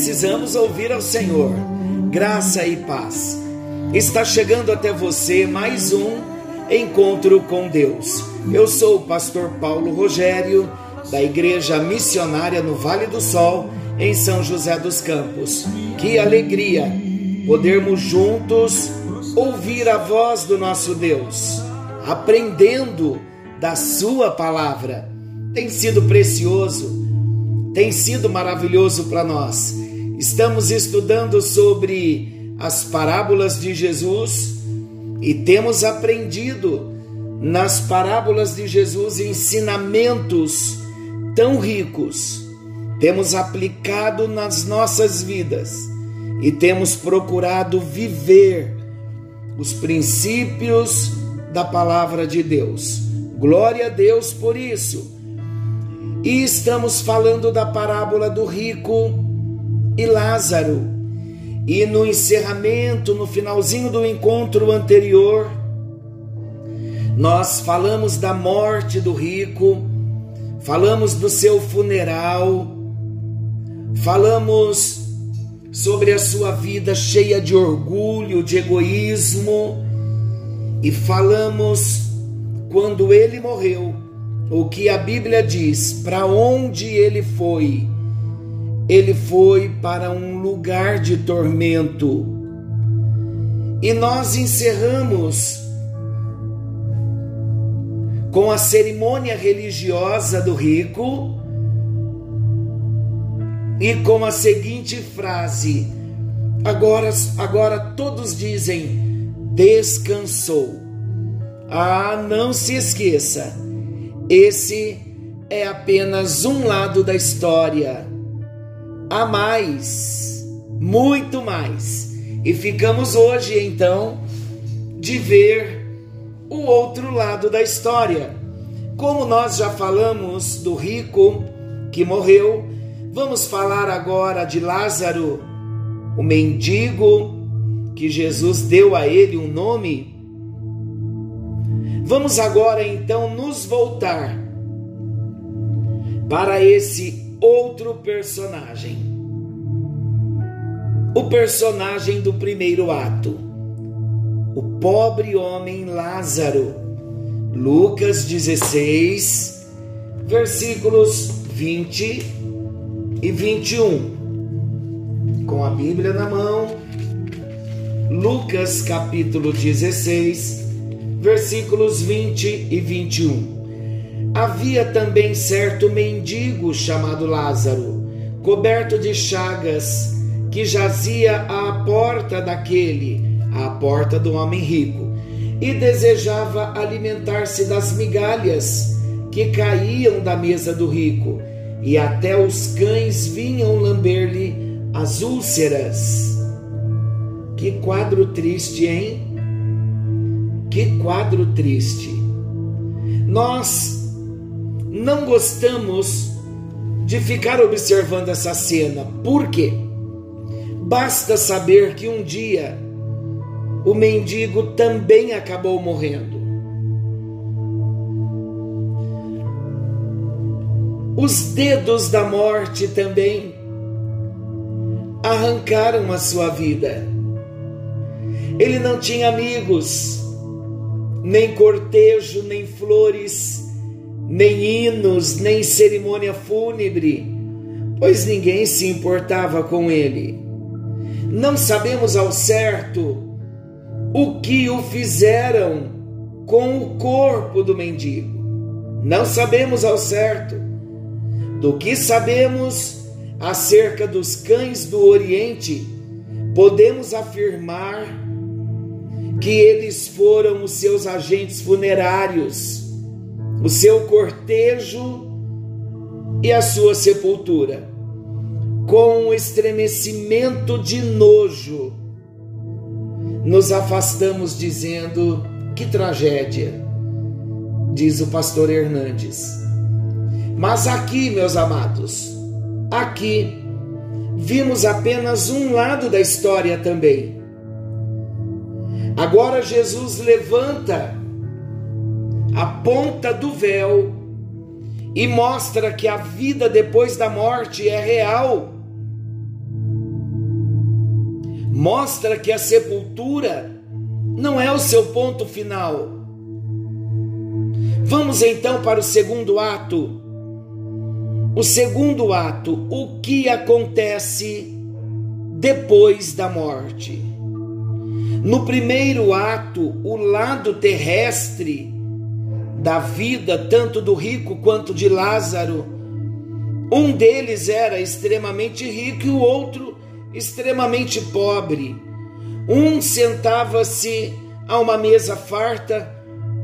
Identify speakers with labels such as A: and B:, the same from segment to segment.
A: Precisamos ouvir ao Senhor. Graça e paz. Está chegando até você mais um encontro com Deus. Eu sou o pastor Paulo Rogério, da Igreja Missionária no Vale do Sol, em São José dos Campos. Que alegria podermos juntos ouvir a voz do nosso Deus, aprendendo da Sua palavra. Tem sido precioso tem sido maravilhoso para nós. Estamos estudando sobre as parábolas de Jesus e temos aprendido nas parábolas de Jesus ensinamentos tão ricos. Temos aplicado nas nossas vidas e temos procurado viver os princípios da palavra de Deus. Glória a Deus por isso. E estamos falando da parábola do rico e Lázaro. E no encerramento, no finalzinho do encontro anterior, nós falamos da morte do rico, falamos do seu funeral, falamos sobre a sua vida cheia de orgulho, de egoísmo, e falamos quando ele morreu o que a Bíblia diz, para onde ele foi? Ele foi para um lugar de tormento. E nós encerramos com a cerimônia religiosa do rico e com a seguinte frase: agora, agora todos dizem, descansou. Ah, não se esqueça esse é apenas um lado da história. Há mais, muito mais. E ficamos hoje então de ver o outro lado da história. Como nós já falamos do rico que morreu, vamos falar agora de Lázaro, o mendigo que Jesus deu a ele um nome Vamos agora então nos voltar para esse outro personagem. O personagem do primeiro ato. O pobre homem Lázaro. Lucas 16, versículos 20 e 21. Com a Bíblia na mão, Lucas capítulo 16, versículos 20 e 21. Havia também certo mendigo chamado Lázaro, coberto de chagas, que jazia à porta daquele, à porta do homem rico, e desejava alimentar-se das migalhas que caíam da mesa do rico, e até os cães vinham lamber-lhe as úlceras. Que quadro triste, hein? Que quadro triste. Nós não gostamos de ficar observando essa cena. Por quê? Basta saber que um dia o mendigo também acabou morrendo. Os dedos da morte também arrancaram a sua vida. Ele não tinha amigos, nem cortejo, nem flores, nem hinos, nem cerimônia fúnebre, pois ninguém se importava com ele. Não sabemos ao certo o que o fizeram com o corpo do mendigo. Não sabemos ao certo. Do que sabemos acerca dos cães do Oriente, podemos afirmar que eles foram os seus agentes funerários, o seu cortejo e a sua sepultura. Com um estremecimento de nojo, nos afastamos dizendo: que tragédia, diz o pastor Hernandes. Mas aqui, meus amados, aqui vimos apenas um lado da história também Agora Jesus levanta a ponta do véu e mostra que a vida depois da morte é real. Mostra que a sepultura não é o seu ponto final. Vamos então para o segundo ato. O segundo ato, o que acontece depois da morte. No primeiro ato, o lado terrestre da vida, tanto do rico quanto de Lázaro, um deles era extremamente rico e o outro extremamente pobre. Um sentava-se a uma mesa farta,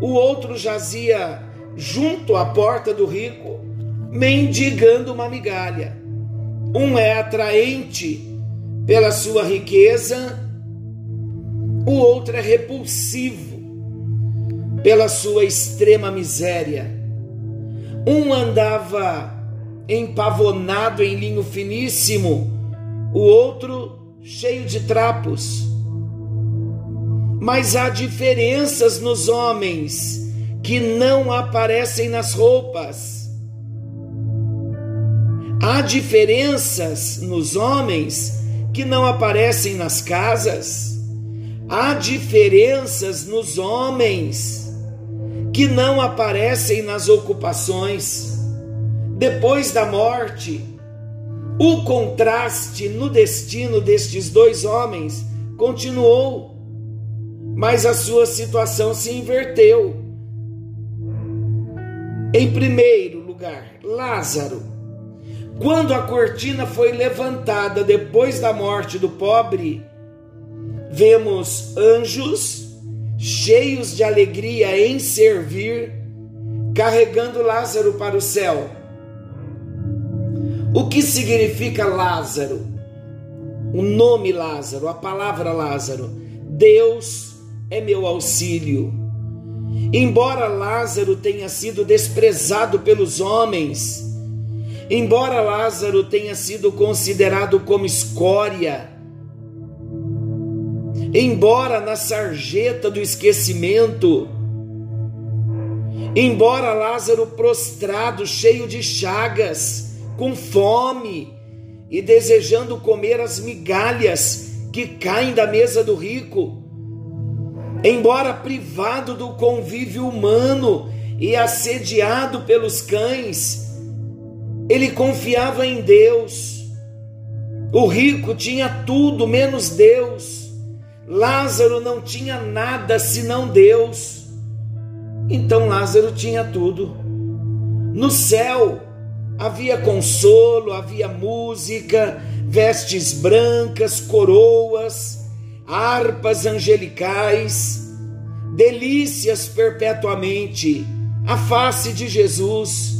A: o outro jazia junto à porta do rico, mendigando uma migalha. Um é atraente pela sua riqueza, o outro é repulsivo pela sua extrema miséria. Um andava empavonado em linho finíssimo, o outro cheio de trapos. Mas há diferenças nos homens que não aparecem nas roupas. Há diferenças nos homens que não aparecem nas casas. Há diferenças nos homens que não aparecem nas ocupações. Depois da morte, o contraste no destino destes dois homens continuou, mas a sua situação se inverteu. Em primeiro lugar, Lázaro quando a cortina foi levantada depois da morte do pobre, vemos anjos cheios de alegria em servir, carregando Lázaro para o céu. O que significa Lázaro? O nome Lázaro, a palavra Lázaro. Deus é meu auxílio. Embora Lázaro tenha sido desprezado pelos homens, Embora Lázaro tenha sido considerado como escória, embora na sarjeta do esquecimento, embora Lázaro prostrado, cheio de chagas, com fome e desejando comer as migalhas que caem da mesa do rico, embora privado do convívio humano e assediado pelos cães, ele confiava em Deus. O rico tinha tudo menos Deus. Lázaro não tinha nada senão Deus. Então Lázaro tinha tudo. No céu havia consolo, havia música, vestes brancas, coroas, harpas angelicais, delícias perpetuamente, a face de Jesus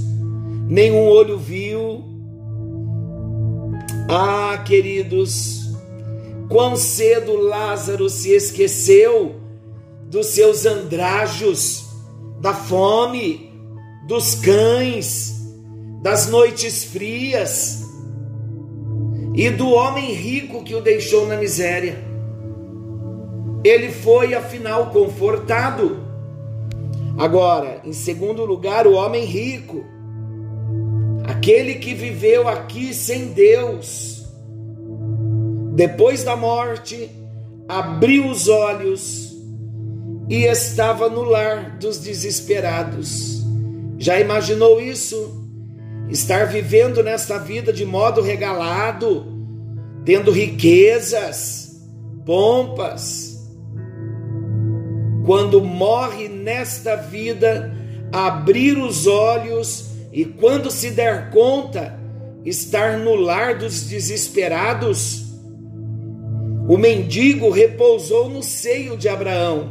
A: nenhum olho viu. Ah, queridos, quão cedo Lázaro se esqueceu dos seus andrajos, da fome, dos cães, das noites frias e do homem rico que o deixou na miséria. Ele foi, afinal, confortado. Agora, em segundo lugar, o homem rico Aquele que viveu aqui sem Deus, depois da morte, abriu os olhos e estava no lar dos desesperados. Já imaginou isso? Estar vivendo nesta vida de modo regalado, tendo riquezas, pompas. Quando morre nesta vida, abrir os olhos e quando se der conta, estar no lar dos desesperados. O mendigo repousou no seio de Abraão.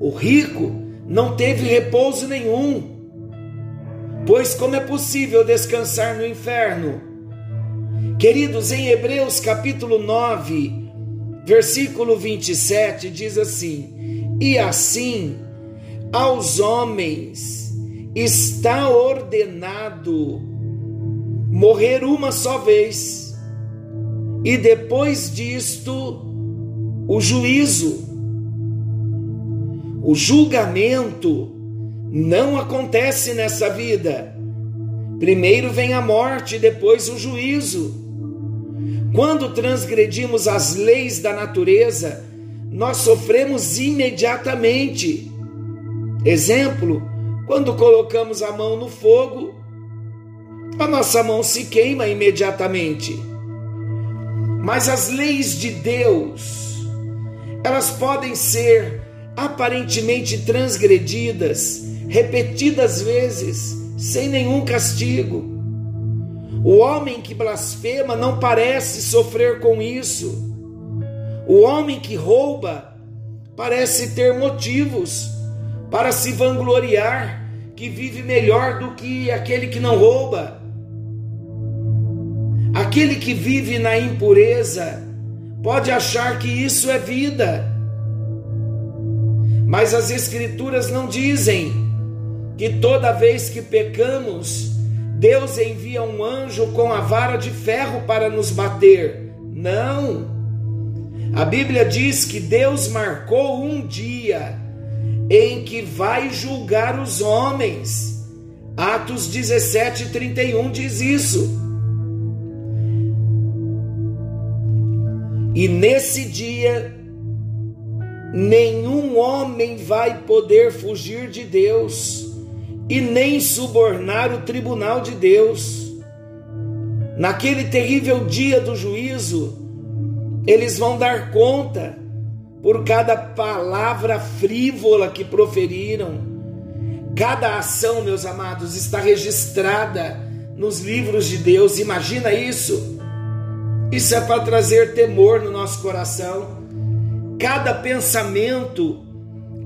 A: O rico não teve repouso nenhum. Pois como é possível descansar no inferno? Queridos, em Hebreus capítulo 9, versículo 27 diz assim: E assim aos homens está ordenado morrer uma só vez, e depois disto, o juízo. O julgamento não acontece nessa vida, Primeiro vem a morte, depois o juízo. Quando transgredimos as leis da natureza, nós sofremos imediatamente. Exemplo, quando colocamos a mão no fogo, a nossa mão se queima imediatamente. Mas as leis de Deus, elas podem ser aparentemente transgredidas repetidas vezes, sem nenhum castigo. O homem que blasfema não parece sofrer com isso. O homem que rouba parece ter motivos para se vangloriar que vive melhor do que aquele que não rouba. Aquele que vive na impureza pode achar que isso é vida. Mas as Escrituras não dizem que toda vez que pecamos, Deus envia um anjo com a vara de ferro para nos bater. Não. A Bíblia diz que Deus marcou um dia em que vai julgar os homens. Atos 17, 31 diz isso. E nesse dia, nenhum homem vai poder fugir de Deus e nem subornar o tribunal de Deus. Naquele terrível dia do juízo, eles vão dar conta por cada palavra frívola que proferiram. Cada ação, meus amados, está registrada nos livros de Deus. Imagina isso. Isso é para trazer temor no nosso coração. Cada pensamento,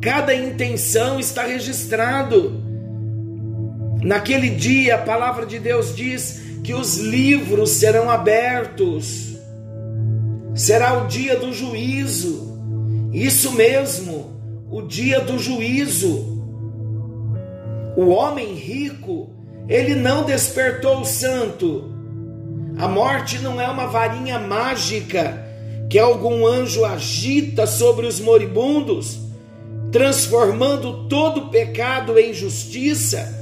A: cada intenção está registrado. Naquele dia, a palavra de Deus diz que os livros serão abertos. Será o dia do juízo. Isso mesmo, o dia do juízo. O homem rico, ele não despertou o santo. A morte não é uma varinha mágica que algum anjo agita sobre os moribundos, transformando todo pecado em justiça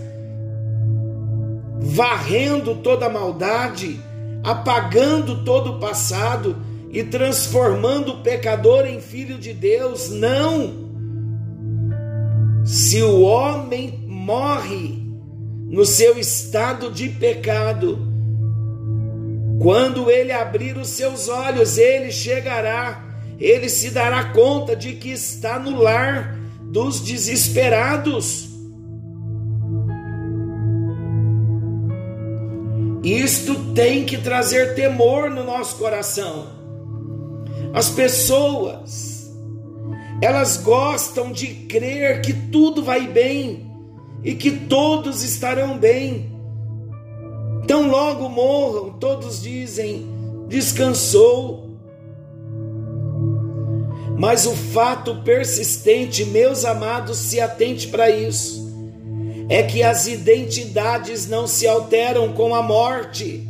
A: varrendo toda maldade, apagando todo o passado e transformando o pecador em filho de Deus. Não! Se o homem morre no seu estado de pecado, quando ele abrir os seus olhos, ele chegará, ele se dará conta de que está no lar dos desesperados. Isto tem que trazer temor no nosso coração. As pessoas, elas gostam de crer que tudo vai bem e que todos estarão bem. Tão logo morram, todos dizem: descansou. Mas o fato persistente, meus amados, se atente para isso é que as identidades não se alteram com a morte.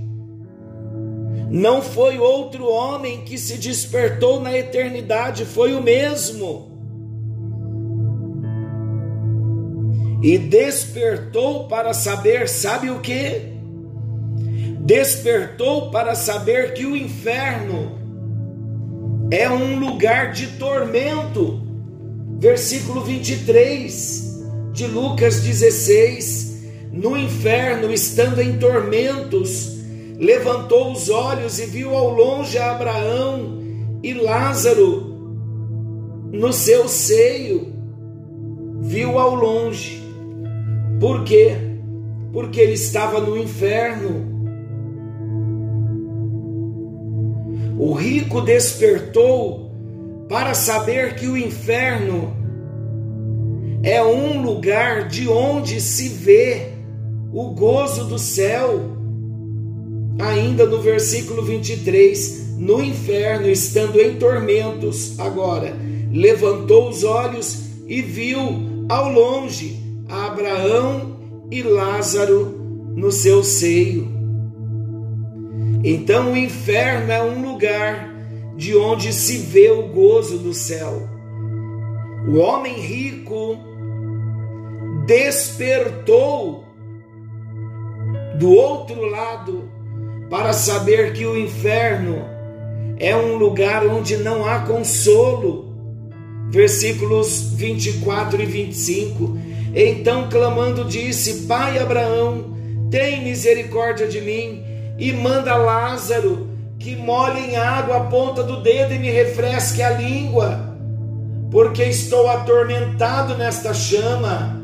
A: Não foi outro homem que se despertou na eternidade, foi o mesmo. E despertou para saber, sabe o que? Despertou para saber que o inferno é um lugar de tormento. Versículo 23 de Lucas 16, no inferno, estando em tormentos, levantou os olhos e viu ao longe Abraão e Lázaro no seu seio. Viu ao longe. Por quê? Porque ele estava no inferno. O rico despertou para saber que o inferno é um lugar de onde se vê o gozo do céu. Ainda no versículo 23, no inferno, estando em tormentos, agora levantou os olhos e viu ao longe Abraão e Lázaro no seu seio. Então o inferno é um lugar de onde se vê o gozo do céu. O homem rico despertou do outro lado para saber que o inferno é um lugar onde não há consolo. Versículos 24 e 25. Então, clamando, disse: Pai Abraão, tem misericórdia de mim e manda Lázaro que molhe em água a ponta do dedo e me refresque a língua, porque estou atormentado nesta chama.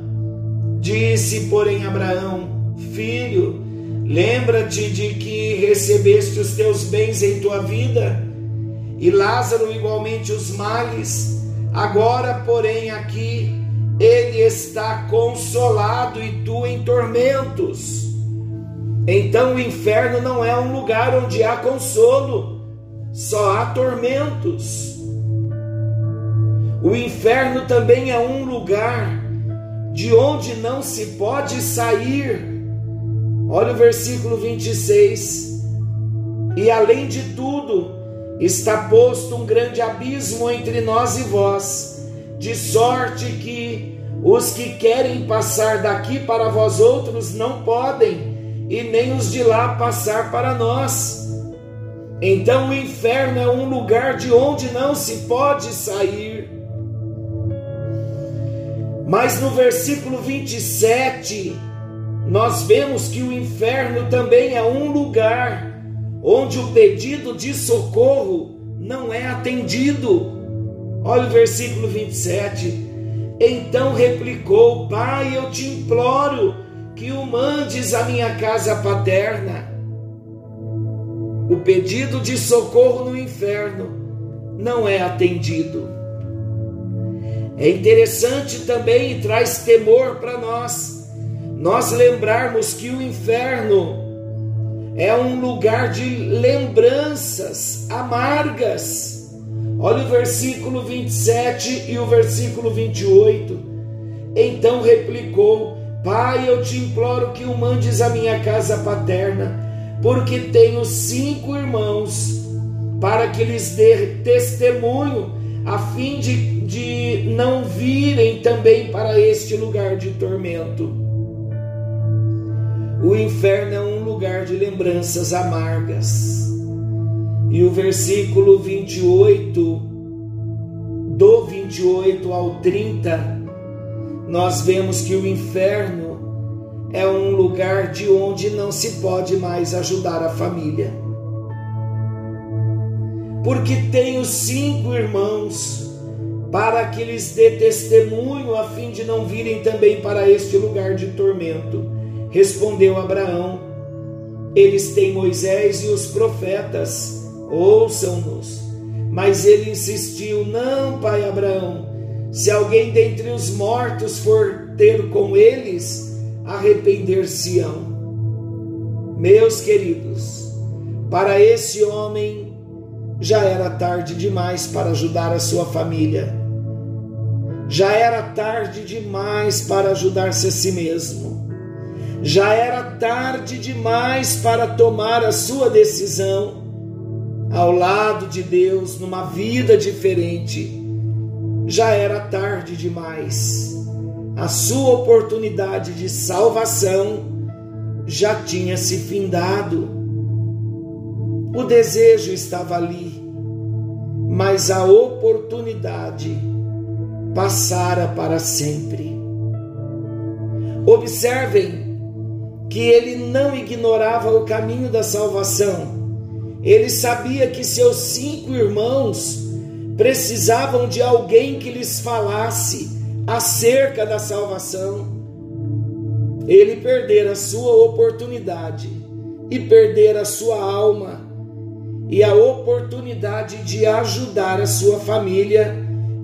A: Disse, porém, Abraão: Filho, lembra-te de que recebeste os teus bens em tua vida, e Lázaro igualmente os males. Agora, porém, aqui ele está consolado e tu em tormentos. Então o inferno não é um lugar onde há consolo, só há tormentos. O inferno também é um lugar de onde não se pode sair. Olha o versículo 26. E além de tudo, está posto um grande abismo entre nós e vós, de sorte que os que querem passar daqui para vós outros não podem e nem os de lá passar para nós. Então o inferno é um lugar de onde não se pode sair. Mas no versículo 27, nós vemos que o inferno também é um lugar onde o pedido de socorro não é atendido. Olha o versículo 27. Então replicou: Pai, eu te imploro que o mandes à minha casa paterna. O pedido de socorro no inferno não é atendido. É interessante também e traz temor para nós, nós lembrarmos que o inferno é um lugar de lembranças amargas. Olha o versículo 27 e o versículo 28. Então replicou: Pai, eu te imploro que o mandes à minha casa paterna, porque tenho cinco irmãos, para que lhes dê testemunho, a fim de, de não virem também para este lugar de tormento. O inferno é um lugar de lembranças amargas. E o versículo 28, do 28 ao 30, nós vemos que o inferno é um lugar de onde não se pode mais ajudar a família. Porque tenho cinco irmãos, para que lhes dê testemunho, a fim de não virem também para este lugar de tormento. Respondeu Abraão: Eles têm Moisés e os profetas, ouçam-nos. Mas ele insistiu: Não, pai Abraão se alguém dentre os mortos for ter com eles, arrepender-se-ão. Meus queridos, para esse homem já era tarde demais para ajudar a sua família. Já era tarde demais para ajudar-se a si mesmo. Já era tarde demais para tomar a sua decisão ao lado de Deus numa vida diferente já era tarde demais. A sua oportunidade de salvação já tinha se findado. O desejo estava ali, mas a oportunidade passara para sempre. Observem que ele não ignorava o caminho da salvação. Ele sabia que seus cinco irmãos precisavam de alguém que lhes falasse acerca da salvação. Ele perdera a sua oportunidade e perdera a sua alma e a oportunidade de ajudar a sua família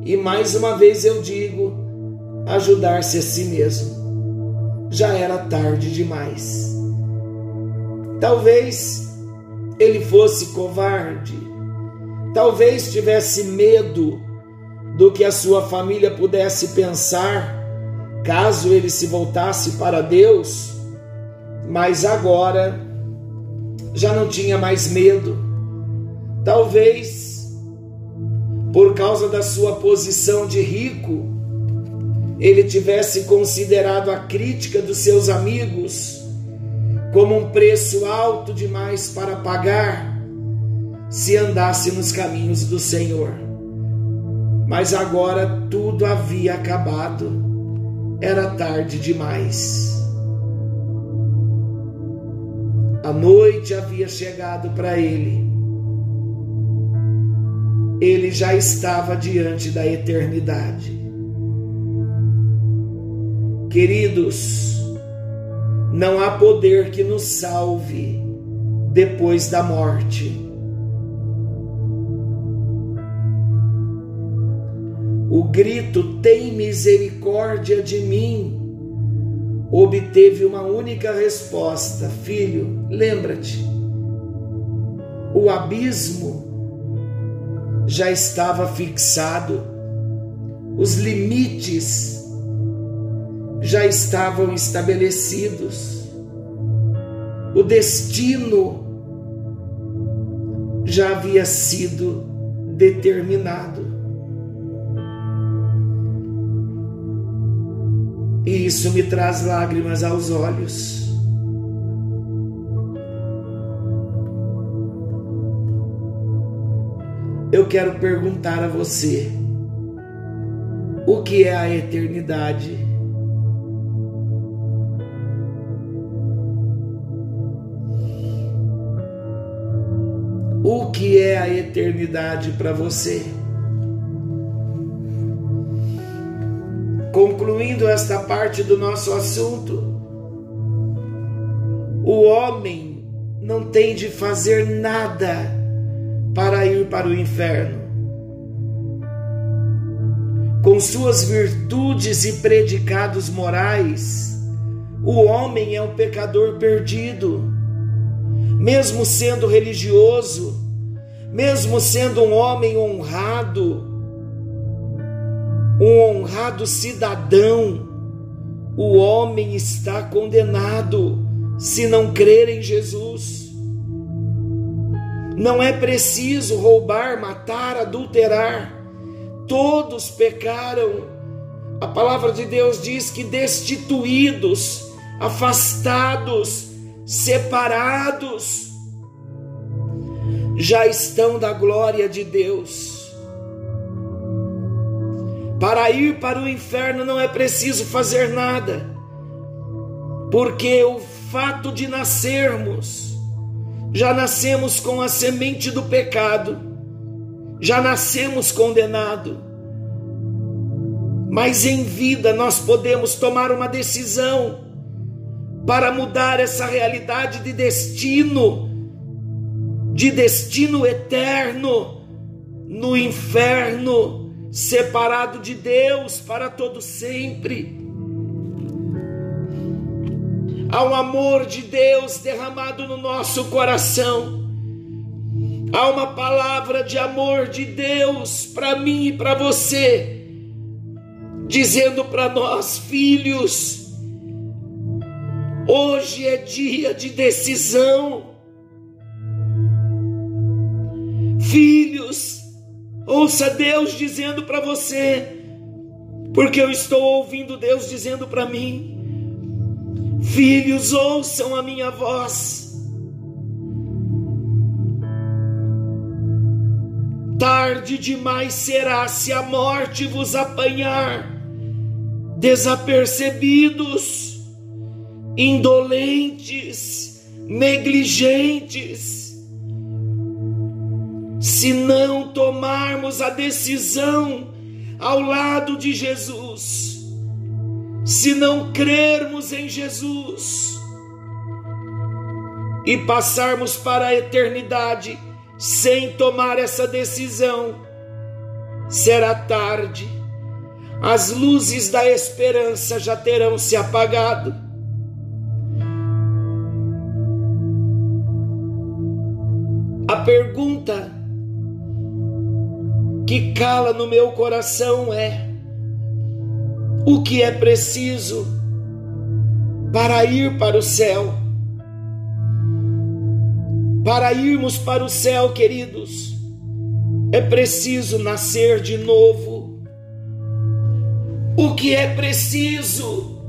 A: e mais uma vez eu digo, ajudar-se a si mesmo. Já era tarde demais. Talvez ele fosse covarde, Talvez tivesse medo do que a sua família pudesse pensar caso ele se voltasse para Deus, mas agora já não tinha mais medo. Talvez por causa da sua posição de rico, ele tivesse considerado a crítica dos seus amigos como um preço alto demais para pagar se andasse nos caminhos do Senhor. Mas agora tudo havia acabado, era tarde demais. A noite havia chegado para ele. Ele já estava diante da eternidade. Queridos, não há poder que nos salve depois da morte. O grito tem misericórdia de mim. Obteve uma única resposta: Filho, lembra-te, o abismo já estava fixado, os limites já estavam estabelecidos, o destino já havia sido determinado. E isso me traz lágrimas aos olhos. Eu quero perguntar a você: o que é a eternidade? O que é a eternidade para você? Concluindo esta parte do nosso assunto, o homem não tem de fazer nada para ir para o inferno. Com suas virtudes e predicados morais, o homem é um pecador perdido. Mesmo sendo religioso, mesmo sendo um homem honrado, um honrado cidadão, o homem está condenado se não crer em Jesus. Não é preciso roubar, matar, adulterar. Todos pecaram. A palavra de Deus diz que destituídos, afastados, separados, já estão da glória de Deus. Para ir para o inferno não é preciso fazer nada, porque o fato de nascermos, já nascemos com a semente do pecado, já nascemos condenado. Mas em vida nós podemos tomar uma decisão para mudar essa realidade de destino, de destino eterno no inferno separado de Deus para todo sempre. Há um amor de Deus derramado no nosso coração. Há uma palavra de amor de Deus para mim e para você, dizendo para nós, filhos, hoje é dia de decisão. Filhos, Ouça Deus dizendo para você, porque eu estou ouvindo Deus dizendo para mim: Filhos, ouçam a minha voz. Tarde demais será se a morte vos apanhar, desapercebidos, indolentes, negligentes se não tomarmos a decisão ao lado de Jesus, se não crermos em Jesus e passarmos para a eternidade sem tomar essa decisão, será tarde, as luzes da esperança já terão se apagado. A pergunta que cala no meu coração é: o que é preciso para ir para o céu? Para irmos para o céu, queridos, é preciso nascer de novo. O que é preciso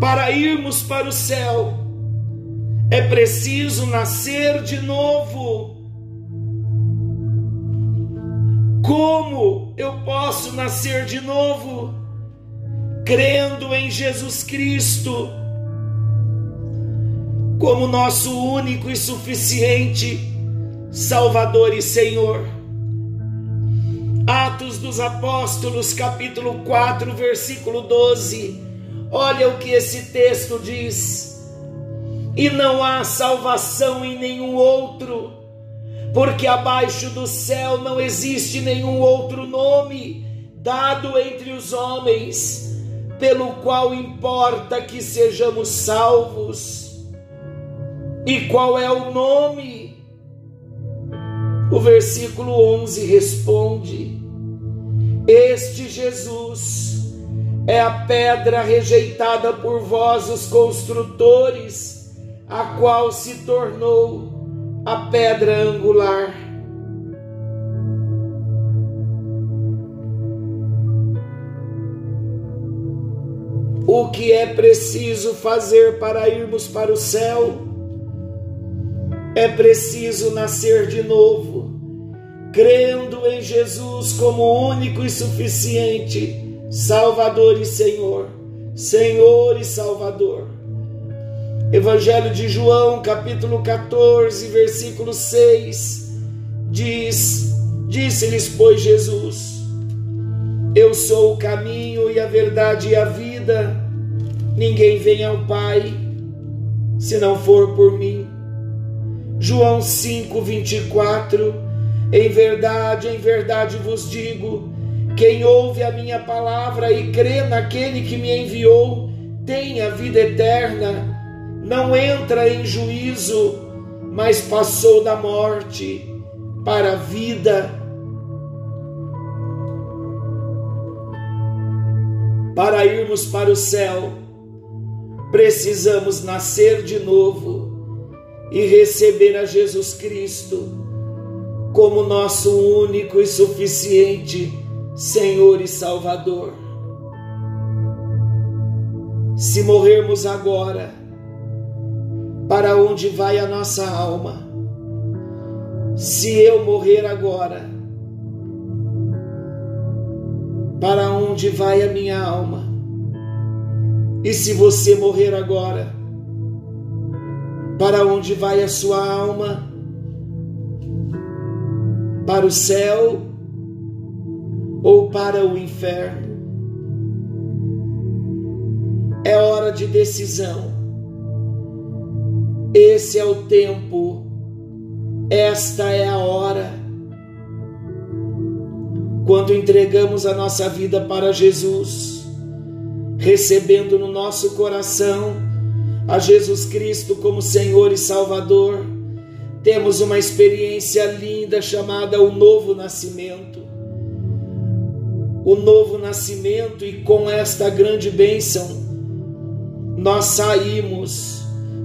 A: para irmos para o céu É preciso nascer de novo. Como eu posso nascer de novo? Crendo em Jesus Cristo como nosso único e suficiente Salvador e Senhor. Atos dos Apóstolos, capítulo 4, versículo 12. Olha o que esse texto diz. E não há salvação em nenhum outro, porque abaixo do céu não existe nenhum outro nome dado entre os homens, pelo qual importa que sejamos salvos. E qual é o nome? O versículo 11 responde: Este Jesus é a pedra rejeitada por vós, os construtores, a qual se tornou a pedra angular. O que é preciso fazer para irmos para o céu? É preciso nascer de novo, crendo em Jesus como único e suficiente Salvador e Senhor, Senhor e Salvador. Evangelho de João, capítulo 14, versículo 6, diz: Disse-lhes, pois, Jesus: Eu sou o caminho e a verdade e a vida, ninguém vem ao Pai se não for por mim. João 5, 24. Em verdade, em verdade vos digo: quem ouve a minha palavra e crê naquele que me enviou, tem a vida eterna, não entra em juízo, mas passou da morte para a vida. Para irmos para o céu, precisamos nascer de novo e receber a Jesus Cristo como nosso único e suficiente Senhor e Salvador. Se morrermos agora, para onde vai a nossa alma? Se eu morrer agora, para onde vai a minha alma? E se você morrer agora, para onde vai a sua alma? Para o céu ou para o inferno? É hora de decisão. Esse é o tempo, esta é a hora. Quando entregamos a nossa vida para Jesus, recebendo no nosso coração a Jesus Cristo como Senhor e Salvador, temos uma experiência linda chamada o novo nascimento. O novo nascimento, e com esta grande bênção, nós saímos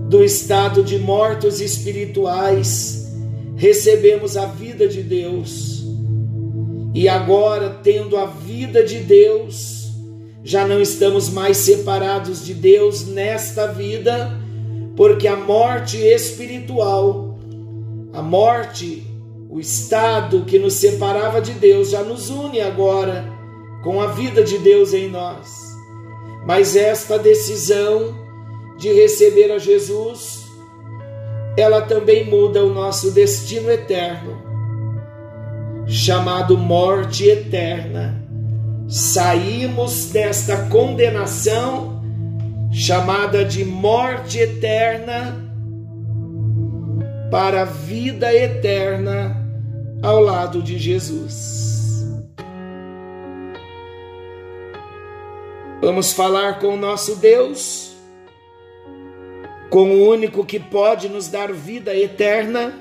A: do estado de mortos espirituais, recebemos a vida de Deus, e agora, tendo a vida de Deus, já não estamos mais separados de Deus nesta vida, porque a morte espiritual, a morte, o estado que nos separava de Deus, já nos une agora com a vida de Deus em nós. Mas esta decisão de receber a Jesus, ela também muda o nosso destino eterno, chamado morte eterna saímos desta condenação chamada de morte eterna para a vida eterna ao lado de Jesus. Vamos falar com o nosso Deus, com o único que pode nos dar vida eterna.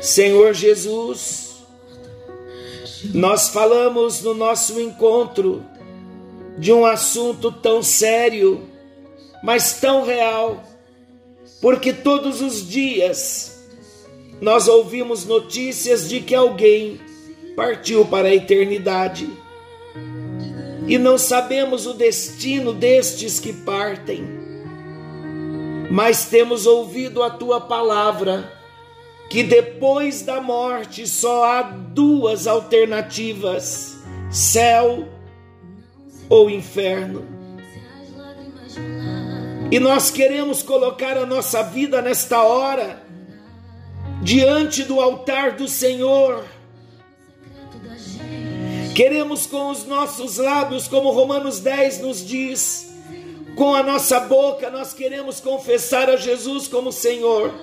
A: Senhor Jesus, nós falamos no nosso encontro de um assunto tão sério, mas tão real, porque todos os dias nós ouvimos notícias de que alguém partiu para a eternidade e não sabemos o destino destes que partem. mas temos ouvido a tua palavra, que depois da morte só há duas alternativas: céu ou inferno. E nós queremos colocar a nossa vida nesta hora diante do altar do Senhor. Queremos com os nossos lábios, como Romanos 10 nos diz, com a nossa boca nós queremos confessar a Jesus como Senhor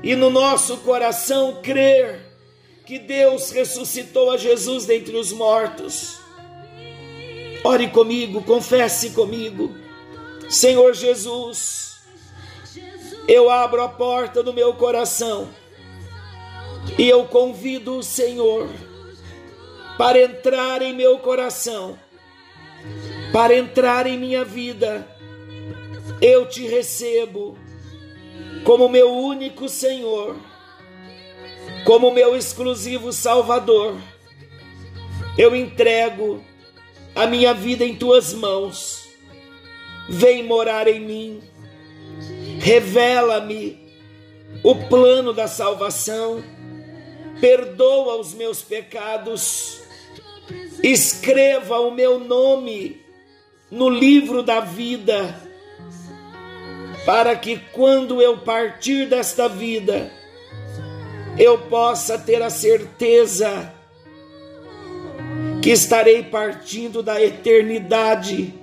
A: e no nosso coração crer que Deus ressuscitou a Jesus dentre os mortos. Ore comigo, confesse comigo. Senhor Jesus, eu abro a porta do meu coração e eu convido o Senhor para entrar em meu coração, para entrar em minha vida. Eu te recebo como meu único Senhor, como meu exclusivo Salvador. Eu entrego a minha vida em tuas mãos. Vem morar em mim. Revela-me o plano da salvação. Perdoa os meus pecados. Escreva o meu nome no livro da vida, para que quando eu partir desta vida, eu possa ter a certeza que estarei partindo da eternidade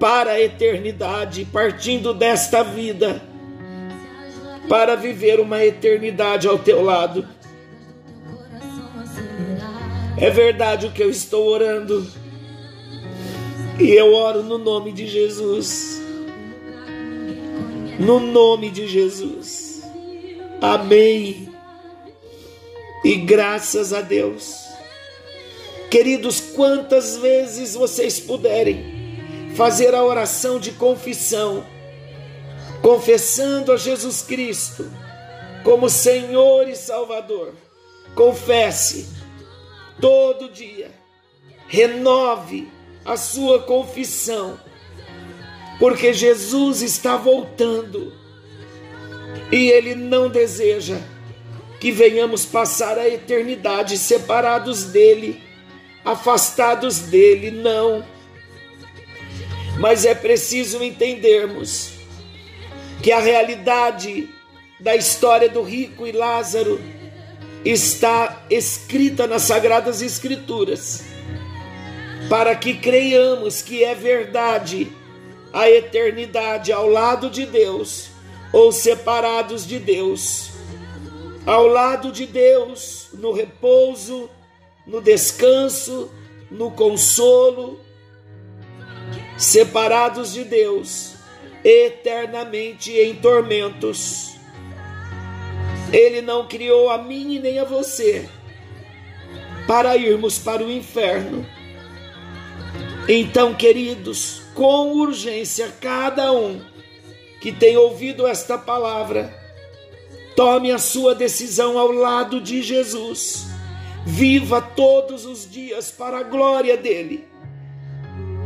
A: para a eternidade, partindo desta vida para viver uma eternidade ao teu lado. É verdade o que eu estou orando, e eu oro no nome de Jesus. No nome de Jesus. Amém. E graças a Deus. Queridos, quantas vezes vocês puderem fazer a oração de confissão, confessando a Jesus Cristo como Senhor e Salvador, confesse todo dia, renove a sua confissão, porque Jesus está voltando e Ele não deseja que venhamos passar a eternidade separados dEle afastados dele, não. Mas é preciso entendermos que a realidade da história do rico e Lázaro está escrita nas Sagradas Escrituras, para que creiamos que é verdade a eternidade ao lado de Deus ou separados de Deus, ao lado de Deus, no repouso no descanso, no consolo, separados de Deus, eternamente em tormentos. Ele não criou a mim e nem a você para irmos para o inferno. Então, queridos, com urgência, cada um que tem ouvido esta palavra, tome a sua decisão ao lado de Jesus viva todos os dias para a glória dele.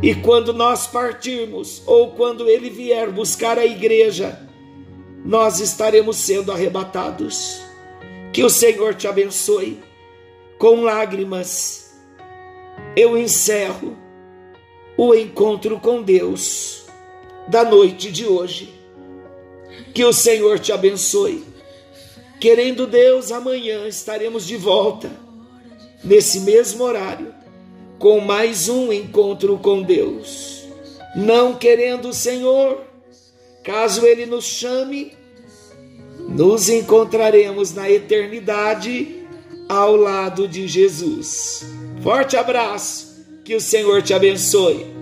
A: E quando nós partirmos, ou quando ele vier buscar a igreja, nós estaremos sendo arrebatados. Que o Senhor te abençoe. Com lágrimas, eu encerro o encontro com Deus da noite de hoje. Que o Senhor te abençoe. Querendo Deus, amanhã estaremos de volta nesse mesmo horário, com mais um encontro com Deus. Não querendo o Senhor, caso Ele nos chame, nos encontraremos na eternidade ao lado de Jesus. Forte abraço, que o Senhor te abençoe.